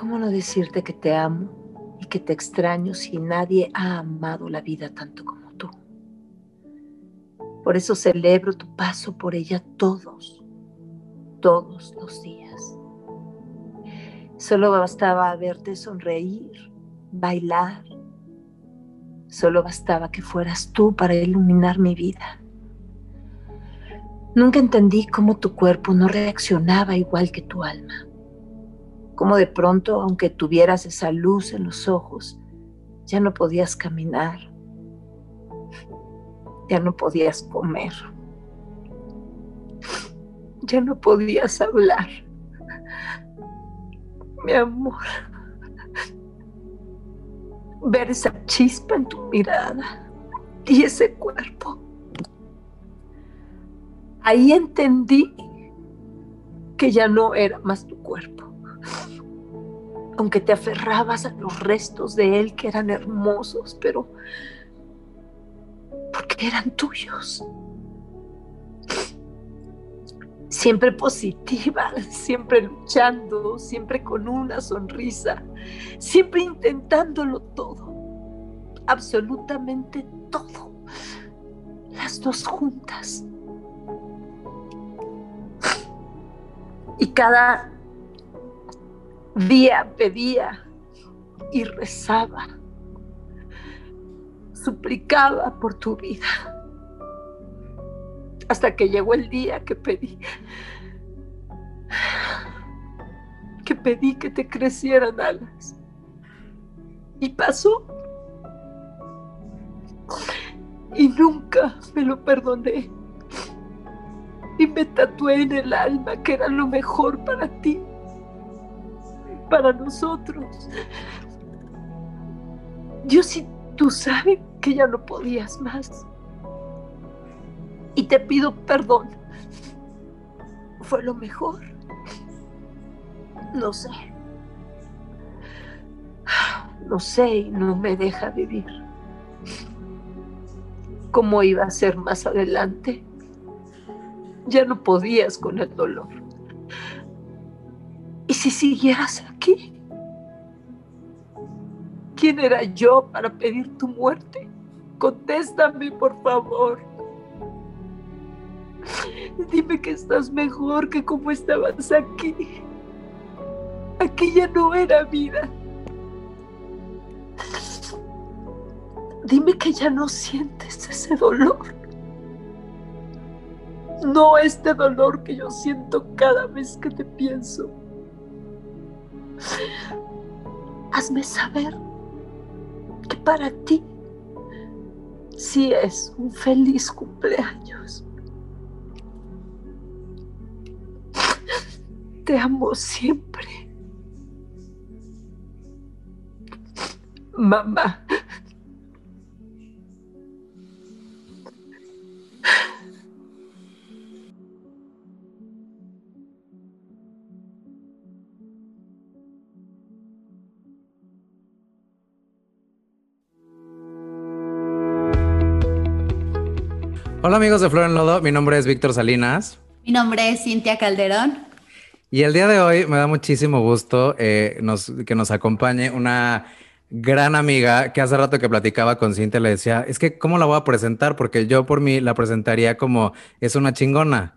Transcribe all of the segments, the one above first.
¿cómo no decirte que te amo y que te extraño si nadie ha amado la vida tanto como tú? Por eso celebro tu paso por ella todos, todos los días. Solo bastaba verte sonreír, bailar. Solo bastaba que fueras tú para iluminar mi vida. Nunca entendí cómo tu cuerpo no reaccionaba igual que tu alma. Cómo de pronto, aunque tuvieras esa luz en los ojos, ya no podías caminar, ya no podías comer, ya no podías hablar. Mi amor, ver esa chispa en tu mirada y ese cuerpo Ahí entendí que ya no era más tu cuerpo. Aunque te aferrabas a los restos de él que eran hermosos, pero porque eran tuyos. Siempre positiva, siempre luchando, siempre con una sonrisa, siempre intentándolo todo, absolutamente todo, las dos juntas. Y cada día pedía y rezaba, suplicaba por tu vida. Hasta que llegó el día que pedí, que pedí que te crecieran alas. Y pasó. Y nunca me lo perdoné y me tatué en el alma que era lo mejor para ti, para nosotros. Dios y tú sabes que ya no podías más. Y te pido perdón. Fue lo mejor. No sé. No sé y no me deja vivir. ¿Cómo iba a ser más adelante? ya no podías con el dolor. ¿Y si siguieras aquí? ¿Quién era yo para pedir tu muerte? Contéstame, por favor. Dime que estás mejor que como estabas aquí. Aquí ya no era vida. Dime que ya no sientes ese dolor no este dolor que yo siento cada vez que te pienso. Hazme saber que para ti sí es un feliz cumpleaños. Te amo siempre. Mamá. Hola amigos de Flor en Lodo, mi nombre es Víctor Salinas. Mi nombre es Cintia Calderón. Y el día de hoy me da muchísimo gusto eh, que nos acompañe una gran amiga que hace rato que platicaba con Cintia le decía, es que ¿cómo la voy a presentar? Porque yo por mí la presentaría como es una chingona.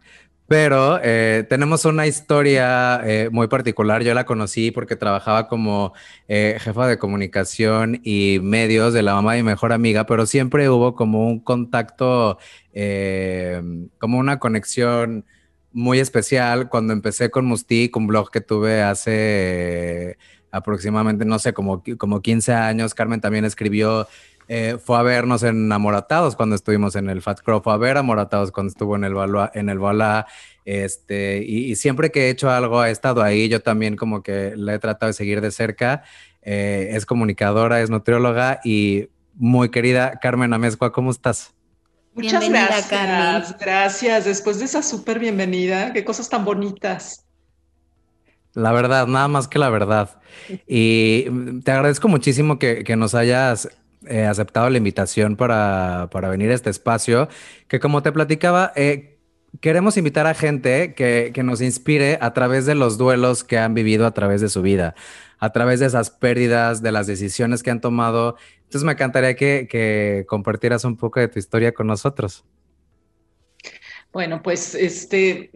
Pero eh, tenemos una historia eh, muy particular. Yo la conocí porque trabajaba como eh, jefa de comunicación y medios de la mamá de mi mejor amiga, pero siempre hubo como un contacto, como una conexión muy especial cuando empecé con Mustik, un blog que tuve hace aproximadamente, no sé, como, como 15 años. Carmen también escribió fue a vernos en Amoratados cuando estuvimos en el Fat Crow, fue a ver Amoratados cuando estuvo en el Balá, en el este, y, siempre que he hecho algo ha estado ahí, yo también como que la he tratado de seguir de cerca, eh, es comunicadora, es nutrióloga y muy querida Carmen Amezcua, ¿cómo estás? Muchas gracias, gracias, después de esa súper bienvenida, qué cosas tan bonitas. La verdad, nada más que la verdad. Y te agradezco muchísimo que, que nos hayas eh, aceptado la invitación para, para, venir a este espacio, que como te platicaba, eh, queremos invitar a gente que, nos inspire a través de los duelos que han vivido a través de su vida, a través de esas pérdidas, de las decisiones que han tomado. Entonces me encantaría que, que compartieras un poco de tu historia con nosotros. Bueno, pues este,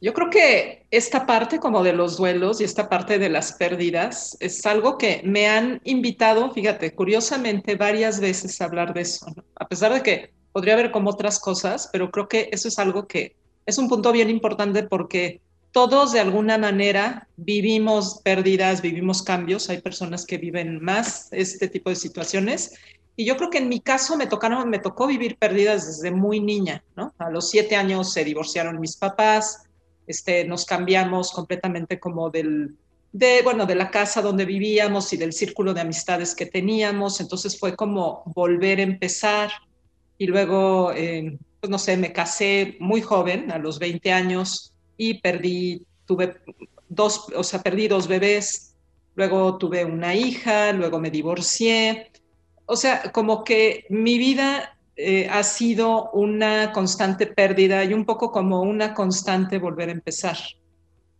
yo creo que esta parte como de los duelos y esta parte de las pérdidas es algo que me han invitado, fíjate, curiosamente varias veces a hablar de eso, a pesar de que podría haber como otras cosas, pero creo que eso es algo que es un punto bien importante porque todos de alguna manera vivimos pérdidas, vivimos cambios, hay personas que viven más este tipo de situaciones. Y yo creo que en mi caso me tocaron, me tocó vivir pérdidas desde muy niña, ¿no? A los siete años se divorciaron mis papás, este, nos cambiamos completamente como del, de, bueno, de la casa donde vivíamos y del círculo de amistades que teníamos, entonces fue como volver a empezar, y luego, eh, pues no sé, me casé muy joven, a los 20 años, y perdí, tuve dos, o sea, perdí dos bebés, luego tuve una hija, luego me divorcié. O sea, como que mi vida eh, ha sido una constante pérdida y un poco como una constante volver a empezar.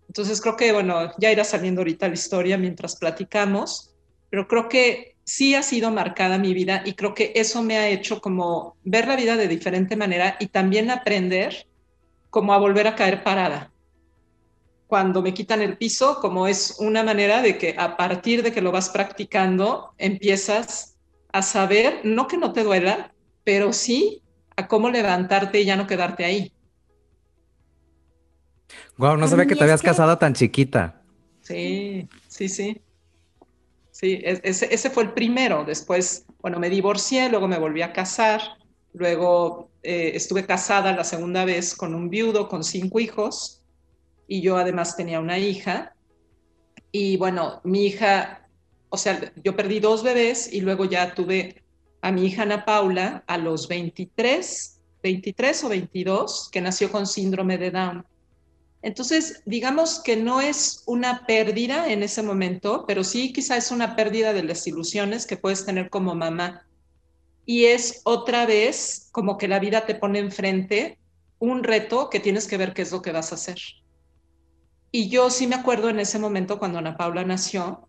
Entonces creo que, bueno, ya irá saliendo ahorita la historia mientras platicamos, pero creo que sí ha sido marcada mi vida y creo que eso me ha hecho como ver la vida de diferente manera y también aprender como a volver a caer parada. Cuando me quitan el piso, como es una manera de que a partir de que lo vas practicando, empiezas a saber, no que no te duela, pero sí a cómo levantarte y ya no quedarte ahí. Wow, no sabía que te habías casado tan chiquita. Sí, sí, sí. Sí, ese, fue el primero. Después, bueno, me divorcié, luego me volví a casar, luego eh, estuve casada la segunda vez con un viudo con cinco hijos y yo además tenía una hija. Y bueno, mi hija, o sea, yo perdí dos bebés y luego ya tuve a mi hija Ana Paula a los 23, 23 o 22, que nació con síndrome de Down. Entonces, digamos que no es una pérdida en ese momento, pero sí quizá es una pérdida de las ilusiones que puedes tener como mamá. Y es otra vez como que la vida te pone enfrente un reto que tienes que ver qué es lo que vas a hacer. Y yo sí me acuerdo en ese momento cuando Ana Paula nació,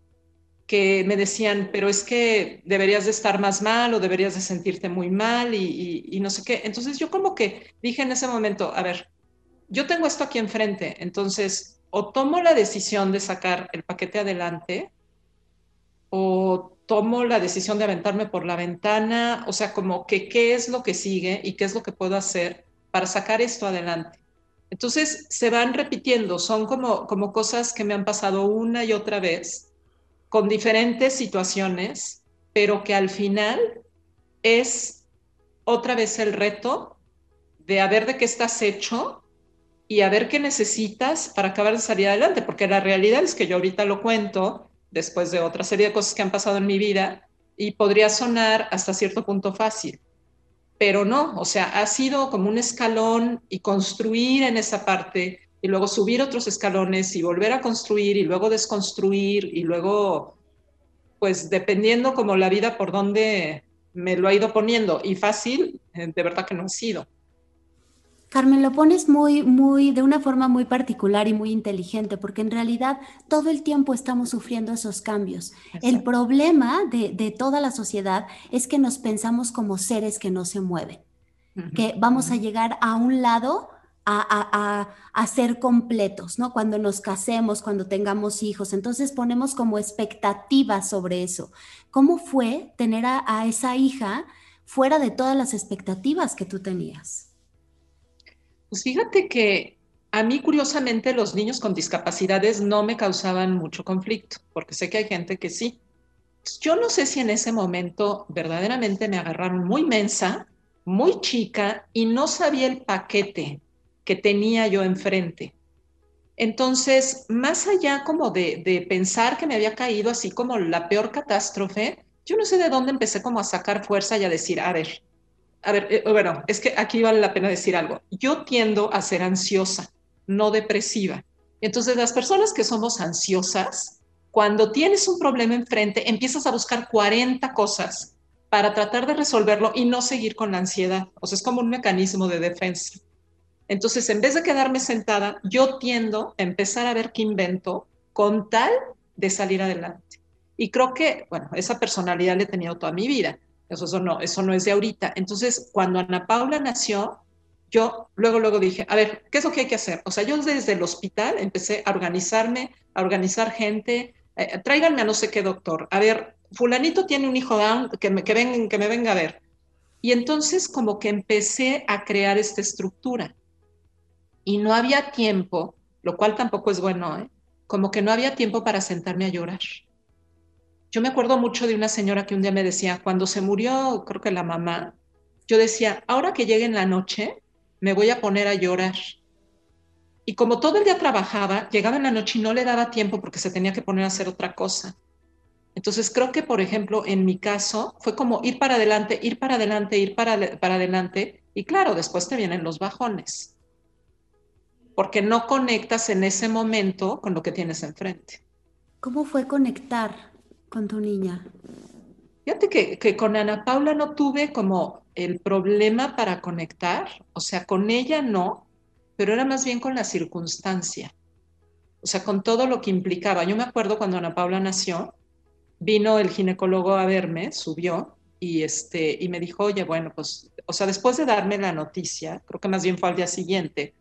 que me decían, pero es que deberías de estar más mal o deberías de sentirte muy mal y, no sé qué. Entonces yo como que dije en ese momento, a ver, yo tengo esto aquí enfrente, entonces o tomo la decisión de sacar el paquete adelante o tomo la decisión de aventarme por la ventana, o sea, como que qué es lo que sigue y qué es lo que puedo hacer para sacar esto adelante. Entonces se van repitiendo, son como, como cosas que me han pasado una y otra vez con diferentes situaciones, pero que al final es otra vez el reto de a ver de qué estás hecho y a ver qué necesitas para acabar de salir adelante, porque la realidad es que yo ahorita lo cuento después de otra serie de cosas que han pasado en mi vida y podría sonar hasta cierto punto fácil, pero no, o sea, ha sido como un escalón y construir en esa parte y luego subir otros escalones y volver a construir y luego desconstruir y luego, pues dependiendo como la vida por donde me lo ha ido poniendo y fácil, eh, de verdad que no ha sido. Carmen, lo pones muy, muy, de una forma muy particular y muy inteligente, porque en realidad todo el tiempo estamos sufriendo esos cambios. El problema de, toda la sociedad es que nos pensamos como seres que no se mueven, que vamos a llegar a un lado a, a, ser completos, ¿no? Cuando nos casemos, cuando tengamos hijos. Entonces ponemos como expectativas sobre eso. ¿Cómo fue tener a esa hija fuera de todas las expectativas que tú tenías? Pues fíjate que a mí curiosamente los niños con discapacidades no me causaban mucho conflicto, porque sé que hay gente que sí. Yo no sé si en ese momento verdaderamente me agarraron muy mensa, muy chica y no sabía el paquete que tenía yo enfrente. Entonces, más allá como de, pensar que me había caído así como la peor catástrofe, yo no sé de dónde empecé como a sacar fuerza y a decir, a ver, a ver, eh, bueno, es que aquí vale la pena decir algo. Yo tiendo a ser ansiosa, no depresiva. Entonces, las personas que somos ansiosas, cuando tienes un problema enfrente, empiezas a buscar 40 cosas para tratar de resolverlo y no seguir con la ansiedad. O sea, es como un mecanismo de defensa. Entonces, en vez de quedarme sentada, yo tiendo a empezar a ver qué invento con tal de salir adelante. Y creo que, bueno, esa personalidad la he tenido toda mi vida. Eso, eso, no, eso es de ahorita. Entonces, cuando Ana Paula nació, yo luego, luego dije, a ver, ¿qué es lo que hay que hacer? O sea, yo desde el hospital empecé a organizarme, a organizar gente, eh, tráiganme a no sé qué doctor, a ver, fulanito tiene un hijo down, que me, que, ven, que me venga a ver. Y entonces como que empecé a crear esta estructura. Y no había tiempo, lo cual tampoco es bueno, ¿eh? como que no había tiempo para sentarme a llorar. Yo me acuerdo mucho de una señora que un día me decía, cuando se murió, creo que la mamá, yo decía, ahora que llegue en la noche, me voy a poner a llorar. Y como todo el día trabajaba, llegaba en la noche y no le daba tiempo porque se tenía que poner a hacer otra cosa. Entonces creo que, por ejemplo, en mi caso fue como ir para adelante, ir para adelante, ir para, para adelante. Y claro, después te vienen los bajones. Porque no conectas en ese momento con lo que tienes enfrente. ¿Cómo fue conectar con tu niña? Fíjate que, que, con Ana Paula no tuve como el problema para conectar, o sea, con ella no, pero era más bien con la circunstancia, o sea, con todo lo que implicaba. Yo me acuerdo cuando Ana Paula nació, vino el ginecólogo a verme, subió y, este, y me dijo, oye, bueno, pues, o sea, después de darme la noticia, creo que más bien fue al día siguiente,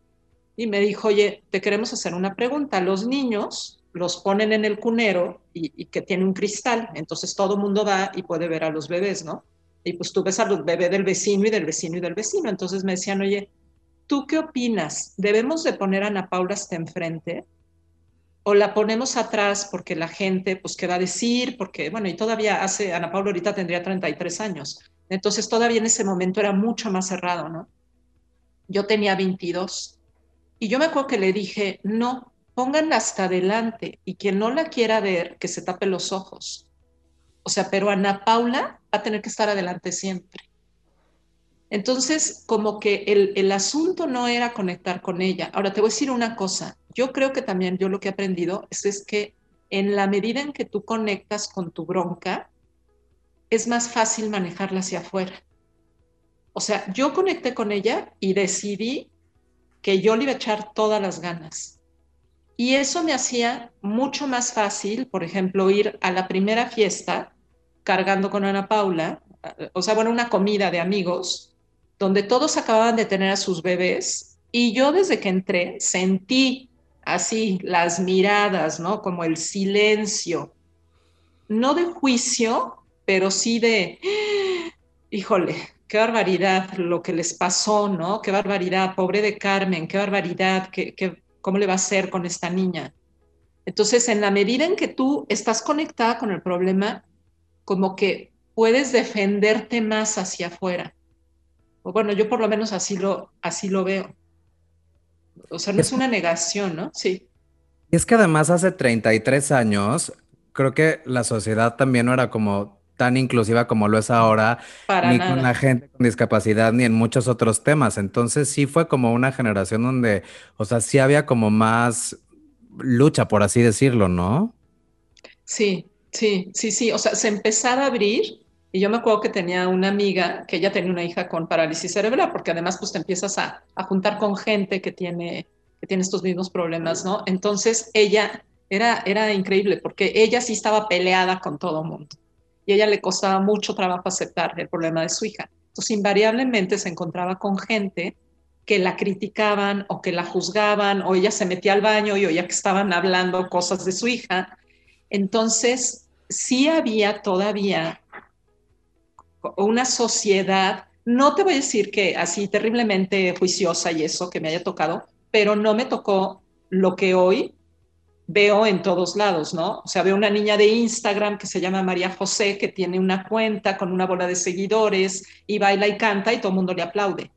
y me dijo, oye, te queremos hacer una pregunta. Los niños los ponen en el cunero y, que tiene un cristal, entonces todo mundo va y puede ver a los bebés, ¿no? Y pues tú ves a los bebés del vecino y del vecino y del vecino. Entonces me decían, oye, ¿tú qué opinas? ¿Debemos de poner a Ana Paula hasta enfrente? ¿O la ponemos atrás porque la gente, pues, qué va a decir? Porque, bueno, y todavía hace, Ana Paula ahorita tendría 33 años. Entonces todavía en ese momento era mucho más cerrado, ¿no? Yo tenía 22. Y yo me acuerdo que le dije, no, pónganla hasta adelante y quien no la quiera ver, que se tape los ojos. O sea, pero Ana Paula va a tener que estar adelante siempre. Entonces, como que el, el, asunto no era conectar con ella. Ahora, te voy a decir una cosa. Yo creo que también yo lo que he aprendido es, es que en la medida en que tú conectas con tu bronca, es más fácil manejarla hacia afuera. O sea, yo conecté con ella y decidí que yo le iba a echar todas las ganas. Y eso me hacía mucho más fácil, por ejemplo, ir a la primera fiesta cargando con Ana Paula, o sea, bueno, una comida de amigos, donde todos acababan de tener a sus bebés. Y yo desde que entré sentí así las miradas, ¿no? Como el silencio, no de juicio, pero sí de, híjole, qué barbaridad lo que les pasó, ¿no? Qué barbaridad, pobre de Carmen, qué barbaridad, qué, qué, ¿Cómo le va a hacer con esta niña? Entonces, en la medida en que tú estás conectada con el problema, como que puedes defenderte más hacia afuera. O bueno, yo por lo menos así lo, así lo veo. O sea, no es una negación, ¿no? Sí. Y es que además hace 33 años, creo que la sociedad también no era como tan inclusiva como lo es ahora, ni con la gente con discapacidad, ni en muchos otros temas. Entonces sí fue como una generación donde, o sea, sí había como más lucha, por así decirlo, ¿no? Sí, sí, sí, sí. O sea, se empezaba a abrir. Y yo me acuerdo que tenía una amiga que ella tenía una hija con parálisis cerebral, porque además pues te empiezas a, a juntar con gente que tiene, que tiene estos mismos problemas, ¿no? Entonces ella era, era increíble porque ella sí estaba peleada con todo el mundo y ella le costaba mucho trabajo aceptar el problema de su hija. Entonces, invariablemente se encontraba con gente que la criticaban o que la juzgaban o ella se metía al baño y oía que estaban hablando cosas de su hija. Entonces, sí había todavía una sociedad, no te voy a decir que así terriblemente juiciosa y eso que me haya tocado, pero no me tocó lo que hoy veo en todos lados, ¿no? O sea, veo una niña de Instagram que se llama María José, que tiene una cuenta con una bola de seguidores y baila y canta y todo el mundo le aplaude.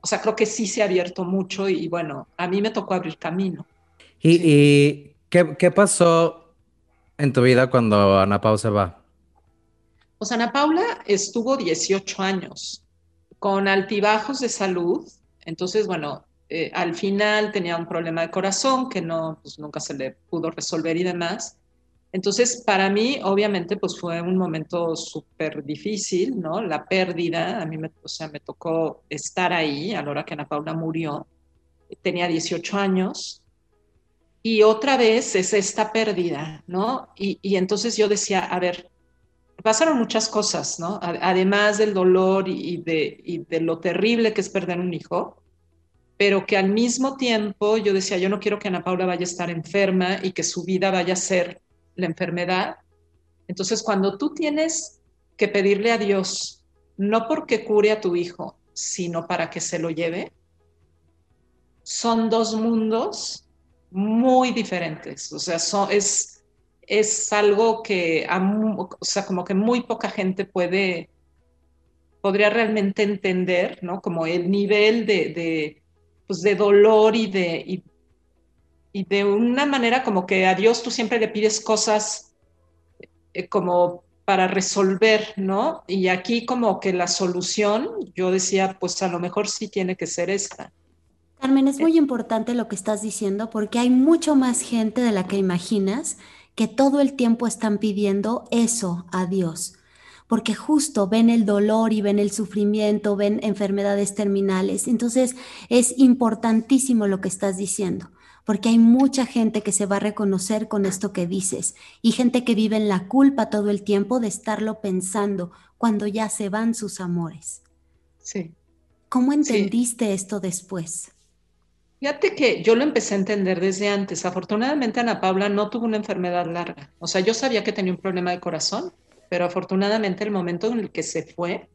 O sea, creo que sí se ha abierto mucho y bueno, a mí me tocó abrir camino. ¿Y, ¿qué, pasó en tu vida cuando Ana Paula se va? Pues Ana Paula estuvo 18 años con altibajos de salud. Entonces, bueno, eh, al final tenía un problema de corazón que no, pues nunca se le pudo resolver y demás. Entonces, para mí, obviamente, pues fue un momento súper difícil, ¿no? La pérdida, a mí, me, o sea, me tocó estar ahí a la hora que Ana Paula murió. Tenía 18 años y otra vez es esta pérdida, ¿no? Y, y entonces yo decía, a ver, pasaron muchas cosas, ¿no? Además del dolor y de, y de lo terrible que es perder un hijo, pero que al mismo tiempo yo decía, yo no quiero que Ana Paula vaya a estar enferma y que su vida vaya a ser la enfermedad. Entonces, cuando tú tienes que pedirle a Dios, no porque cure a tu hijo, sino para que se lo lleve, son dos mundos muy diferentes. O sea, es, es algo que, o sea, como que muy poca gente puede, podría realmente entender, ¿no? Como el nivel de, de, pues de dolor y de, y de una manera como que a Dios tú siempre le pides cosas eh, como para resolver, ¿no? Y aquí como que la solución, yo decía, pues a lo mejor sí tiene que ser esta. Carmen, es muy eh. importante lo que estás diciendo porque hay mucho más gente de la que imaginas que todo el tiempo están pidiendo eso a Dios, porque justo ven el dolor y ven el sufrimiento, ven enfermedades terminales. Entonces es importantísimo lo que estás diciendo porque hay mucha gente que se va a reconocer con esto que dices y gente que vive en la culpa todo el tiempo de estarlo pensando cuando ya se van sus amores. Sí. ¿Cómo entendiste esto después? Fíjate que yo lo empecé a entender desde antes. Afortunadamente Ana Paula no tuvo una enfermedad larga. O sea, yo sabía que tenía un problema de corazón, pero afortunadamente el momento en el que se fue,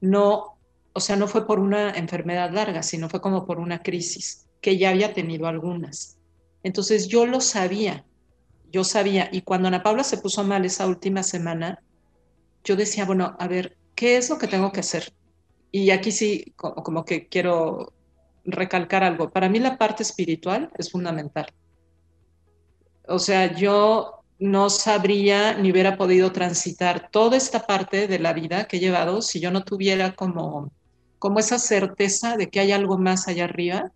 no, o sea, no fue por una enfermedad larga, sino fue como por una crisis, que ya había tenido algunas. Entonces yo lo sabía, yo sabía. Y cuando Ana Paula se puso mal esa última semana, yo decía, bueno, a ver, ¿qué es lo que tengo que hacer? Y aquí sí, como, que quiero recalcar algo. Para mí la parte espiritual es fundamental. O sea, yo no sabría ni hubiera podido transitar toda esta parte de la vida que he llevado si yo no tuviera como, como esa certeza de que hay algo más allá arriba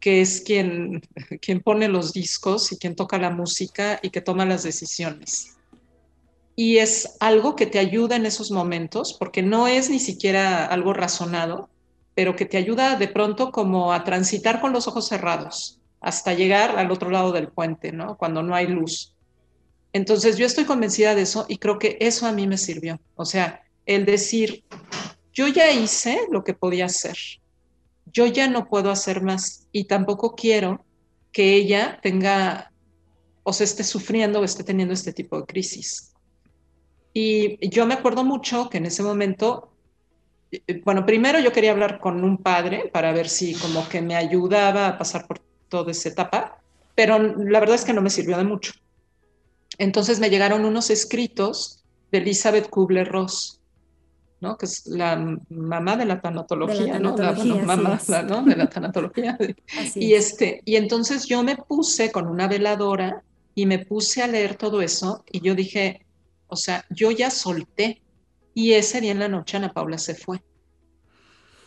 que es quien, quien pone los discos y quien toca la música y que toma las decisiones. Y es algo que te ayuda en esos momentos, porque no es ni siquiera algo razonado, pero que te ayuda de pronto como a transitar con los ojos cerrados hasta llegar al otro lado del puente, ¿no? Cuando no hay luz. Entonces yo estoy convencida de eso y creo que eso a mí me sirvió. O sea, el decir, yo ya hice lo que podía hacer yo ya no puedo hacer más y tampoco quiero que ella tenga o se esté sufriendo o esté teniendo este tipo de crisis. Y yo me acuerdo mucho que en ese momento, eh, bueno, primero yo quería hablar con un padre para ver si como que me ayudaba a pasar por toda esa etapa, pero la verdad es que no me sirvió de mucho. Entonces me llegaron unos escritos de Elizabeth Kubler-Ross, ¿no? que es la mamá de la tanatología, ¿no? La, mamá ¿no? de la tanatología. y, este, y entonces yo me puse con una veladora y me puse a leer todo eso y yo dije, o sea, yo ya solté y ese día en la noche Ana Paula se fue.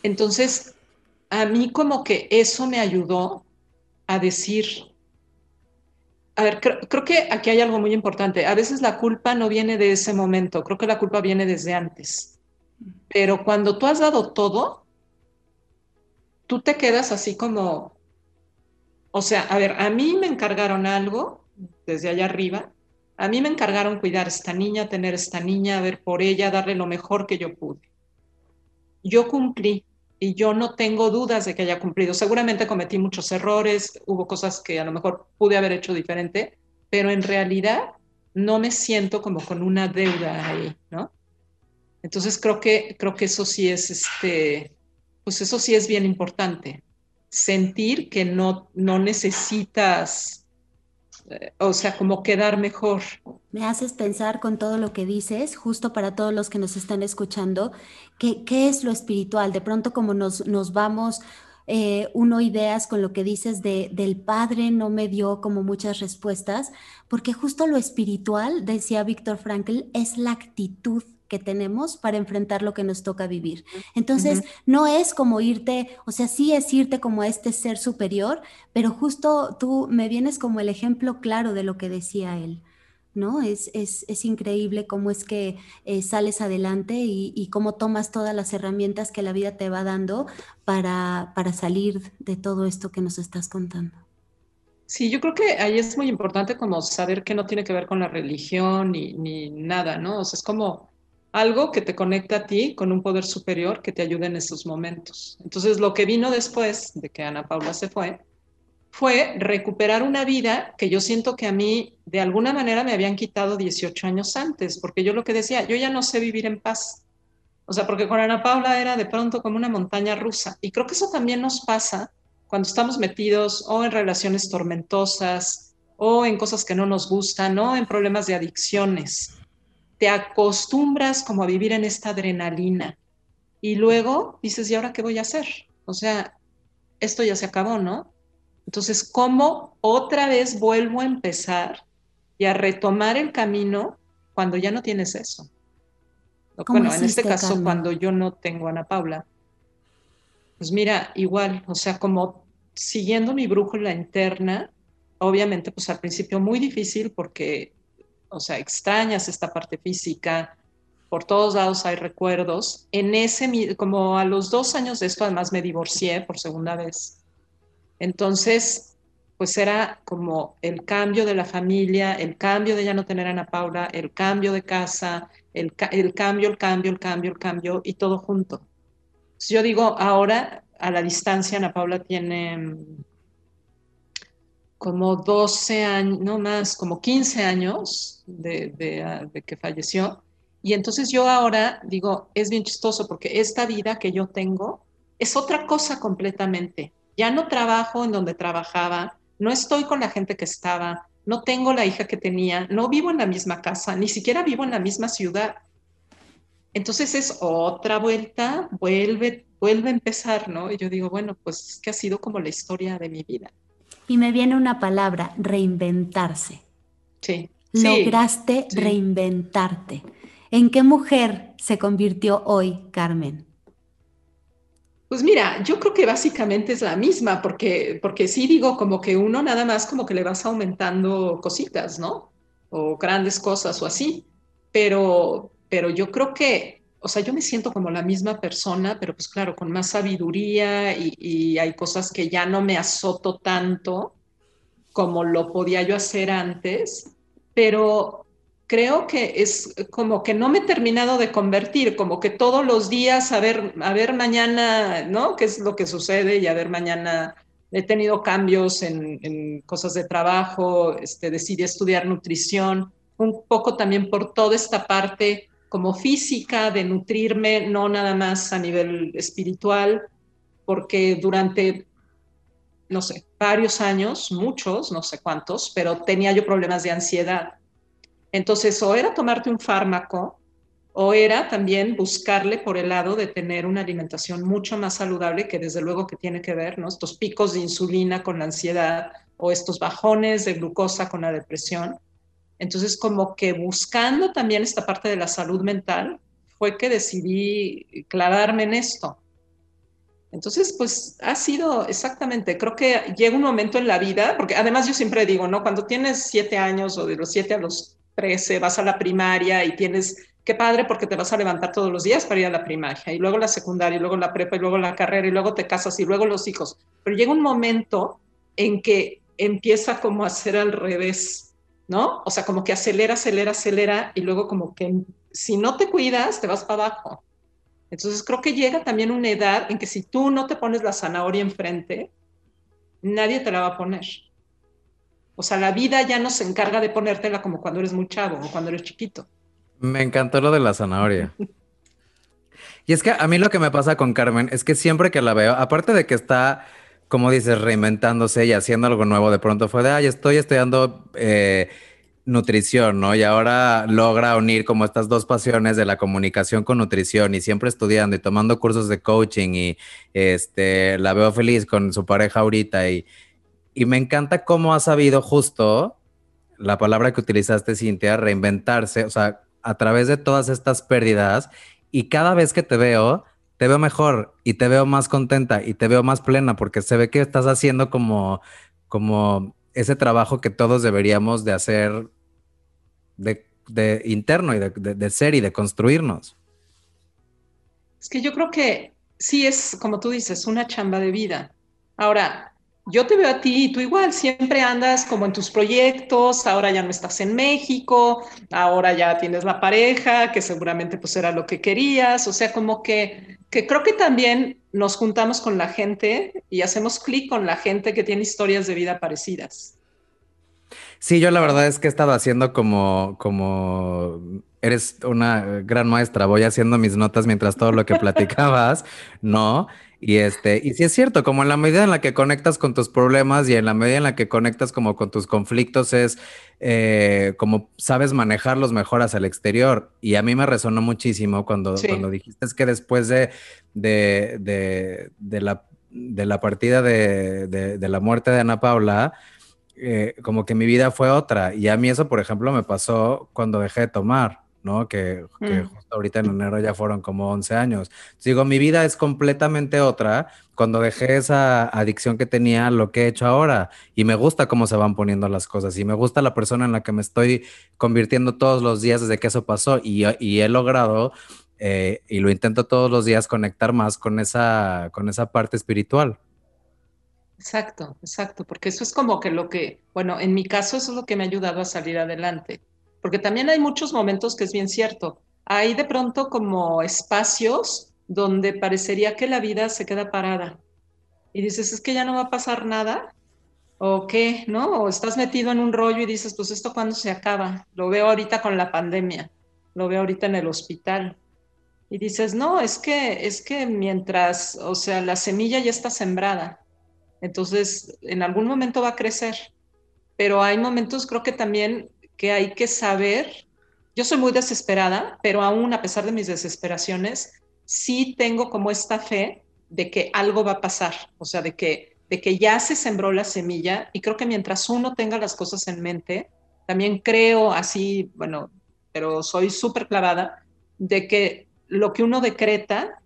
Entonces, a mí como que eso me ayudó a decir, a ver, creo, que aquí hay algo muy importante. A veces la culpa no viene de ese momento, creo que la culpa viene desde antes. Pero cuando tú has dado todo, tú te quedas así como, o sea, a ver, a mí me encargaron algo desde allá arriba, a mí me encargaron cuidar a esta niña, tener a esta niña, ver por ella, darle lo mejor que yo pude. Yo cumplí y yo no tengo dudas de que haya cumplido. Seguramente cometí muchos errores, hubo cosas que a lo mejor pude haber hecho diferente, pero en realidad no me siento como con una deuda ahí, ¿no? Entonces creo que, creo que eso sí es, este, pues eso sí es bien importante. Sentir que no, no necesitas, o sea, como quedar mejor. Me haces pensar con todo lo que dices, justo para todos los que nos están escuchando, que, qué es lo espiritual. De pronto como nos, nos vamos eh, uno ideas con lo que dices de, del padre no me dio como muchas respuestas, porque justo lo espiritual, decía Víctor Frankl, es la actitud que tenemos para enfrentar lo que nos toca vivir. Entonces, no es como irte, o sea, sí es irte como a este ser superior, pero justo tú me vienes como el ejemplo claro de lo que decía él. ¿no? Es, es, increíble cómo es que eh, sales adelante y, cómo tomas todas las herramientas que la vida te va dando para, para salir de todo esto que nos estás contando. Sí, yo creo que ahí es muy importante como saber que no tiene que ver con la religión ni, ni nada, ¿no? O sea, es como algo que te conecta a ti con un poder superior que te ayude en esos momentos. Entonces, lo que vino después de que Ana Paula se fue, fue recuperar una vida que yo siento que a mí de alguna manera me habían quitado 18 años antes, porque yo lo que decía, yo ya no sé vivir en paz. O sea, porque con Ana Paula era de pronto como una montaña rusa. Y creo que eso también nos pasa cuando estamos metidos o en relaciones tormentosas o en cosas que no nos gustan o en problemas de adicciones. Te acostumbras como a vivir en esta adrenalina y luego dices, ¿y ahora qué voy a hacer? O sea, esto ya se acabó, ¿no? Entonces, ¿cómo otra vez vuelvo a empezar y a retomar el camino cuando ya no tienes eso? Bueno, en este caso, cuando yo no tengo a Ana Paula, pues mira, igual, o sea, como siguiendo mi brújula interna, obviamente, pues al principio muy difícil porque, o sea, extrañas esta parte física, por todos lados hay recuerdos. En ese, como a los dos años de esto, además me divorcié por segunda vez. Entonces, pues era como el cambio de la familia, el cambio de ya no tener a Ana Paula, el cambio de casa, el, el cambio, el cambio, el cambio, el cambio y todo junto. yo digo, ahora a la distancia, Ana Paula tiene mm, como 12 años, no más, como 15 años de, ah, de, que falleció. Y entonces yo ahora digo, es bien chistoso porque esta vida que yo tengo es otra cosa completamente ya no trabajo en donde trabajaba, no estoy con la gente que estaba, no tengo la hija que tenía, no vivo en la misma casa, ni siquiera vivo en la misma ciudad. Entonces es otra vuelta, vuelve, vuelve a empezar, ¿no? Y yo digo, bueno, pues es que ha sido como la historia de mi vida. Y me viene una palabra, reinventarse. Sí. Lograste reinventarte. ¿En qué mujer se convirtió hoy Carmen? Pues mira, yo creo que básicamente es la misma, porque, porque sí digo como que uno nada más como que le vas aumentando cositas, ¿no? O grandes cosas o así, pero, pero yo creo que, o sea, yo me siento como la misma persona, pero pues claro, con más sabiduría y, y hay cosas que ya no me azoto tanto como lo podía yo hacer antes, pero creo que es como que no me he terminado de convertir, como que todos los días a ver, a ver mañana, ¿no? ¿Qué es lo que sucede? Y a ver mañana he tenido cambios en, cosas de trabajo, este, decidí estudiar nutrición, un poco también por toda esta parte como física de nutrirme, no nada más a nivel espiritual, porque durante, no sé, varios años, muchos, no sé cuántos, pero tenía yo problemas de ansiedad entonces, o era tomarte un fármaco o era también buscarle por el lado de tener una alimentación mucho más saludable, que desde luego que tiene que ver, ¿no? Estos picos de insulina con la ansiedad o estos bajones de glucosa con la depresión. Entonces, como que buscando también esta parte de la salud mental, fue que decidí clavarme en esto. Entonces, pues ha sido exactamente, creo que llega un momento en la vida, porque además yo siempre digo, ¿no? Cuando tienes siete años o de los siete a los 13, vas a la primaria y tienes, qué padre porque te vas a levantar todos los días para ir a la primaria y luego la secundaria y luego la prepa y luego la carrera y luego te casas y luego los hijos. Pero llega un momento en que empieza como a ser al revés, ¿no? O sea, como que acelera, acelera, acelera y luego como que si no te cuidas, te vas para abajo. Entonces creo que llega también una edad en que si tú no te pones la zanahoria enfrente, nadie te la va a poner. O sea, la vida ya no se encarga de ponértela como cuando eres muy chavo o cuando eres chiquito. Me encantó lo de la zanahoria. y es que a mí lo que me pasa con Carmen es que siempre que la veo, aparte de que está, como dices, reinventándose y haciendo algo nuevo, de pronto fue de, ay, estoy estudiando eh, nutrición, ¿no? Y ahora logra unir como estas dos pasiones de la comunicación con nutrición y siempre estudiando y tomando cursos de coaching y este, la veo feliz con su pareja ahorita y y me encanta cómo ha sabido justo la palabra que utilizaste, Cintia, reinventarse, o sea, a través de todas estas pérdidas. Y cada vez que te veo, te veo mejor y te veo más contenta y te veo más plena porque se ve que estás haciendo como, como ese trabajo que todos deberíamos de hacer de, interno y de, ser y de construirnos. Es que yo creo que sí es, como tú dices, una chamba de vida. Ahora, yo te veo a ti y tú igual, siempre andas como en tus proyectos, ahora ya no estás en México, ahora ya tienes la pareja, que seguramente pues era lo que querías, o sea, como que, que creo que también nos juntamos con la gente y hacemos clic con la gente que tiene historias de vida parecidas. Sí, yo la verdad es que he estado haciendo como, como eres una gran maestra, voy haciendo mis notas mientras todo lo que platicabas, ¿no? Y este, y sí es cierto, como en la medida en la que conectas con tus problemas y en la medida en la que conectas como con tus conflictos es eh, como sabes manejarlos mejor hacia el exterior. Y a mí me resonó muchísimo cuando, cuando dijiste que después de, de, de, la, de la partida de, la muerte de Ana Paula, eh, como que mi vida fue otra. Y a mí eso, por ejemplo, me pasó cuando dejé de tomar. ¿no? Que, mm. Ahorita en enero ya fueron como 11 años. Digo, mi vida es completamente otra cuando dejé esa adicción que tenía lo que he hecho ahora y me gusta cómo se van poniendo las cosas y me gusta la persona en la que me estoy convirtiendo todos los días desde que eso pasó y, he logrado eh, y lo intento todos los días conectar más con esa, con esa parte espiritual. Exacto, exacto, porque eso es como que lo que, bueno, en mi caso eso es lo que me ha ayudado a salir adelante porque también hay muchos momentos que es bien cierto. Hay de pronto como espacios donde parecería que la vida se queda parada. Y dices, es que ya no va a pasar nada. ¿O qué? ¿No? O estás metido en un rollo y dices, pues esto cuándo se acaba. Lo veo ahorita con la pandemia. Lo veo ahorita en el hospital. Y dices, no, es que, es que mientras, o sea, la semilla ya está sembrada. Entonces, en algún momento va a crecer. Pero hay momentos, creo que también que hay que saber, yo soy muy desesperada, pero aún a pesar de mis desesperaciones, sí tengo como esta fe de que algo va a pasar, o sea, de que, de que ya se sembró la semilla y creo que mientras uno tenga las cosas en mente, también creo así, bueno, pero soy súper clavada, de que lo que uno decreta,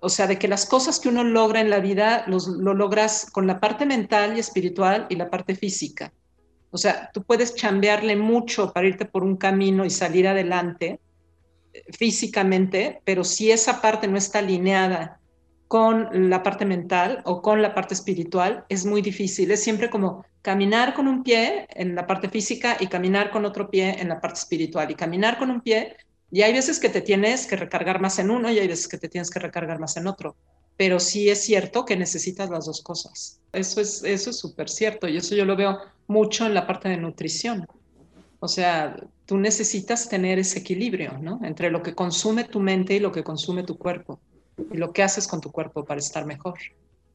o sea, de que las cosas que uno logra en la vida los, lo logras con la parte mental y espiritual y la parte física. O sea, tú puedes chambearle mucho para irte por un camino y salir adelante eh, físicamente, pero si esa parte no está alineada con la parte mental o con la parte espiritual, es muy difícil. Es siempre como caminar con un pie en la parte física y caminar con otro pie en la parte espiritual y caminar con un pie. Y hay veces que te tienes que recargar más en uno y hay veces que te tienes que recargar más en otro. Pero sí es cierto que necesitas las dos cosas. Eso es eso es súper cierto y eso yo lo veo mucho en la parte de nutrición. O sea, tú necesitas tener ese equilibrio, ¿no? Entre lo que consume tu mente y lo que consume tu cuerpo y lo que haces con tu cuerpo para estar mejor.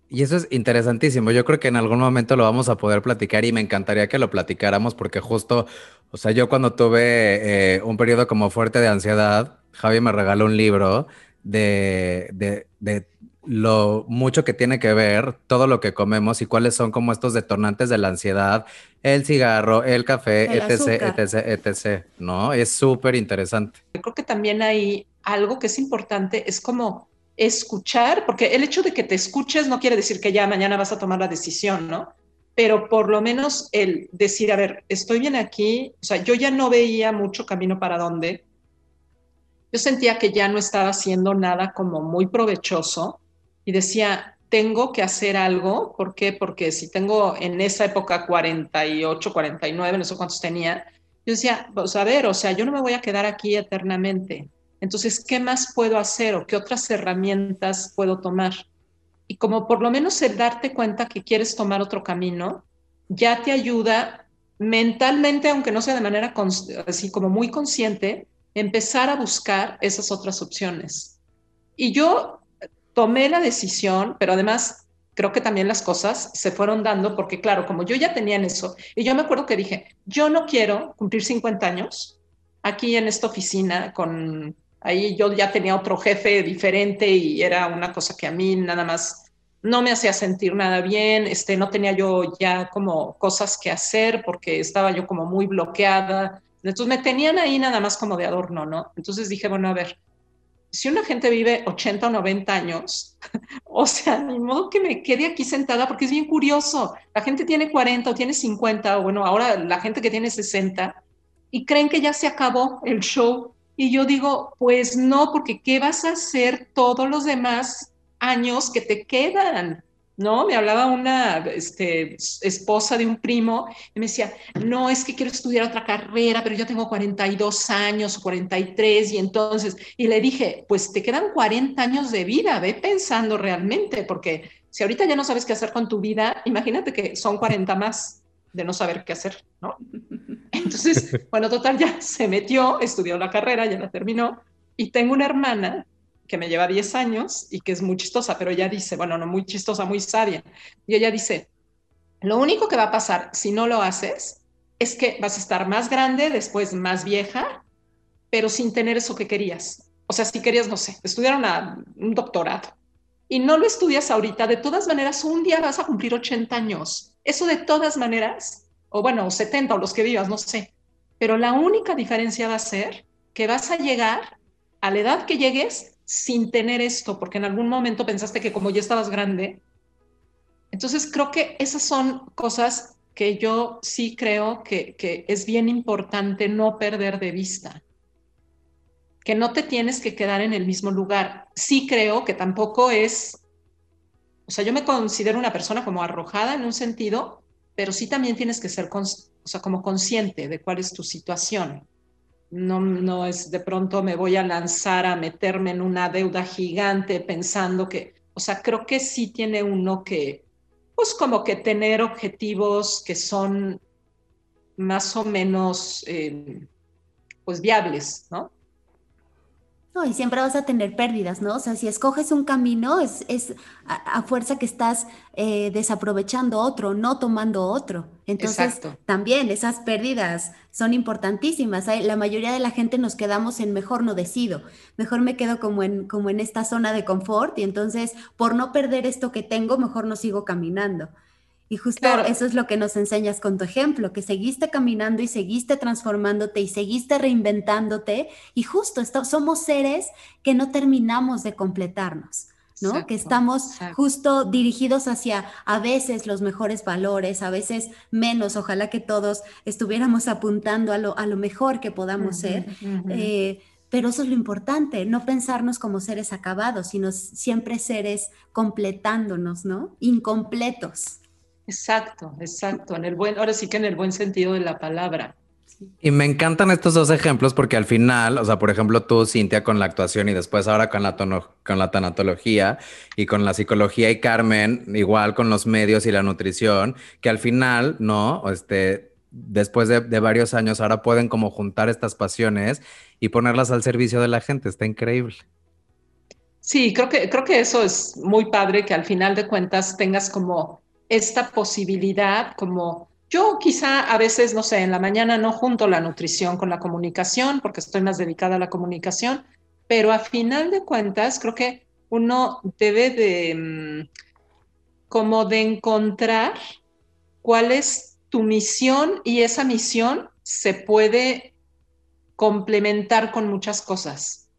Y eso es interesantísimo. Yo creo que en algún momento lo vamos a poder platicar y me encantaría que lo platicáramos porque justo, o sea, yo cuando tuve eh, un periodo como fuerte de ansiedad, Javi me regaló un libro de, de, de lo mucho que tiene que ver todo lo que comemos y cuáles son como estos detonantes de la ansiedad, el cigarro, el café, etc, etc, etc, ¿no? Es súper interesante. Yo creo que también hay algo que es importante, es como escuchar, porque el hecho de que te escuches no quiere decir que ya mañana vas a tomar la decisión, ¿no? Pero por lo menos el decir, a ver, estoy bien aquí, o sea, yo ya no veía mucho camino para dónde, yo sentía que ya no estaba haciendo nada como muy provechoso y decía, tengo que hacer algo. ¿Por qué? Porque si tengo en esa época 48, 49, no sé cuántos tenía, yo decía, pues a ver, o sea, yo no me voy a quedar aquí eternamente. Entonces, ¿qué más puedo hacer o qué otras herramientas puedo tomar? Y como por lo menos el darte cuenta que quieres tomar otro camino, ya te ayuda mentalmente, aunque no sea de manera así como muy consciente, empezar a buscar esas otras opciones. Y yo tomé la decisión, pero además creo que también las cosas se fueron dando porque, claro, como yo ya tenía en eso, y yo me acuerdo que dije, yo no quiero cumplir 50 años aquí en esta oficina con, ahí yo ya tenía otro jefe diferente y era una cosa que a mí nada más no me hacía sentir nada bien, este, no tenía yo ya como cosas que hacer porque estaba yo como muy bloqueada. Entonces me tenían ahí nada más como de adorno, ¿no? Entonces dije, bueno, a ver, si una gente vive 80 o 90 años, o sea, ni modo que me quede aquí sentada porque es bien curioso. La gente tiene 40 o tiene 50, o bueno, ahora la gente que tiene 60, y creen que ya se acabó el show. Y yo digo, pues no, porque ¿qué vas a hacer todos los demás años que te quedan? ¿No? Me hablaba una este, esposa de un primo y me decía, no, es que quiero estudiar otra carrera, pero yo tengo 42 años, 43, y entonces, y le dije, pues te quedan 40 años de vida, ve pensando realmente, porque si ahorita ya no sabes qué hacer con tu vida, imagínate que son 40 más de no saber qué hacer, ¿no? Entonces, bueno, total, ya se metió, estudió la carrera, ya la terminó, y tengo una hermana que me lleva 10 años y que es muy chistosa, pero ella dice, bueno, no muy chistosa, muy sabia. Y ella dice, lo único que va a pasar si no lo haces es que vas a estar más grande, después más vieja, pero sin tener eso que querías. O sea, si querías, no sé, estudiar un doctorado y no lo estudias ahorita, de todas maneras, un día vas a cumplir 80 años. Eso de todas maneras, o bueno, 70 o los que vivas, no sé. Pero la única diferencia va a ser que vas a llegar a la edad que llegues sin tener esto, porque en algún momento pensaste que como ya estabas grande. Entonces creo que esas son cosas que yo sí creo que, es bien importante no perder de vista, que no te tienes que quedar en el mismo lugar. Sí creo que tampoco es, o sea, yo me considero una persona como arrojada en un sentido, pero sí también tienes que ser, o sea, como consciente de cuál es tu situación no, no es de pronto me voy a lanzar a meterme en una deuda gigante pensando que, o sea, creo que sí tiene uno que, pues como que tener objetivos que son más o menos, eh, pues viables, ¿no? No, y siempre vas a tener pérdidas, ¿no? O sea, si escoges un camino, es, es a, fuerza que estás eh, desaprovechando otro, no tomando otro. Entonces, también esas pérdidas son importantísimas. La mayoría de la gente nos quedamos en mejor no decido, mejor me quedo como en, como en esta zona de confort y entonces, por no perder esto que tengo, mejor no sigo caminando. Y justo eso es lo que nos enseñas con tu ejemplo, que seguiste caminando y seguiste transformándote y seguiste reinventándote y justo somos seres que no terminamos de completarnos. ¿no? que estamos justo dirigidos hacia a veces los mejores valores, a veces menos. Ojalá que todos estuviéramos apuntando a lo, a lo mejor que podamos ser. Eh, pero eso es lo importante, no pensarnos como seres acabados, sino siempre seres completándonos, ¿no? Incompletos. Exacto, exacto. En el buen, ahora sí que en el buen sentido de la palabra. Y me encantan estos dos ejemplos porque al final, o sea, por ejemplo, tú, Cintia, con la actuación y después ahora con la, con la tanatología y con la psicología y Carmen, igual con los medios y la nutrición, que al final, ¿no? Este, después de, de varios años, ahora pueden como juntar estas pasiones y ponerlas al servicio de la gente. Está increíble. Sí, creo que, creo que eso es muy padre que al final de cuentas tengas como esta posibilidad como yo quizá a veces, no sé, en la mañana no junto la nutrición con la comunicación porque estoy más dedicada a la comunicación, pero a final de cuentas creo que uno debe de mm, como de encontrar cuál es tu misión y esa misión se puede complementar con muchas cosas.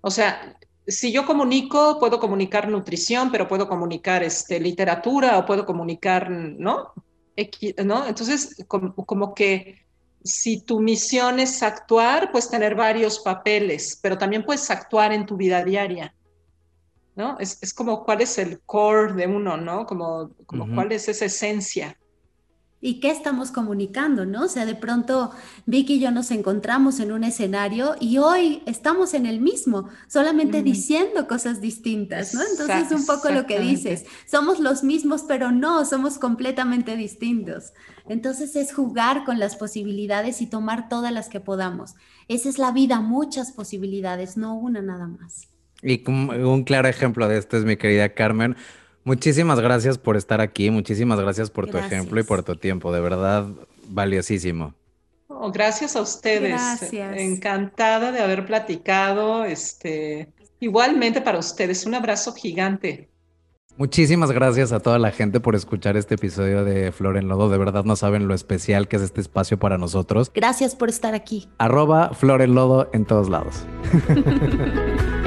O sea, si yo comunico, puedo comunicar nutrición, pero puedo comunicar este, literatura o puedo comunicar, ¿no? ¿no? Entonces, como, que si tu misión es actuar, puedes tener varios papeles, pero también puedes actuar en tu vida diaria. ¿No? Es, es como cuál es el core de uno, ¿no? Como, como cuál es esa esencia. ¿Y qué estamos comunicando, no? O sea, de pronto Vicky y yo nos encontramos en un escenario y hoy estamos en el mismo, solamente diciendo cosas distintas, ¿no? Entonces es un poco lo que dices, somos los mismos, pero no, somos completamente distintos. Entonces es jugar con las posibilidades y tomar todas las que podamos. Esa es la vida, muchas posibilidades, no una nada más. Y un claro ejemplo de esto es mi querida Carmen. Muchísimas gracias por estar aquí, muchísimas gracias por tu ejemplo y por tu tiempo, de verdad valiosísimo. gracias a ustedes. Gracias. Encantada de haber platicado. Este, igualmente para ustedes, un abrazo gigante. Muchísimas gracias a toda la gente por escuchar este episodio de Flor en Lodo. De verdad no saben lo especial que es este espacio para nosotros. Gracias por estar aquí. Arroba Flor en Lodo en todos lados.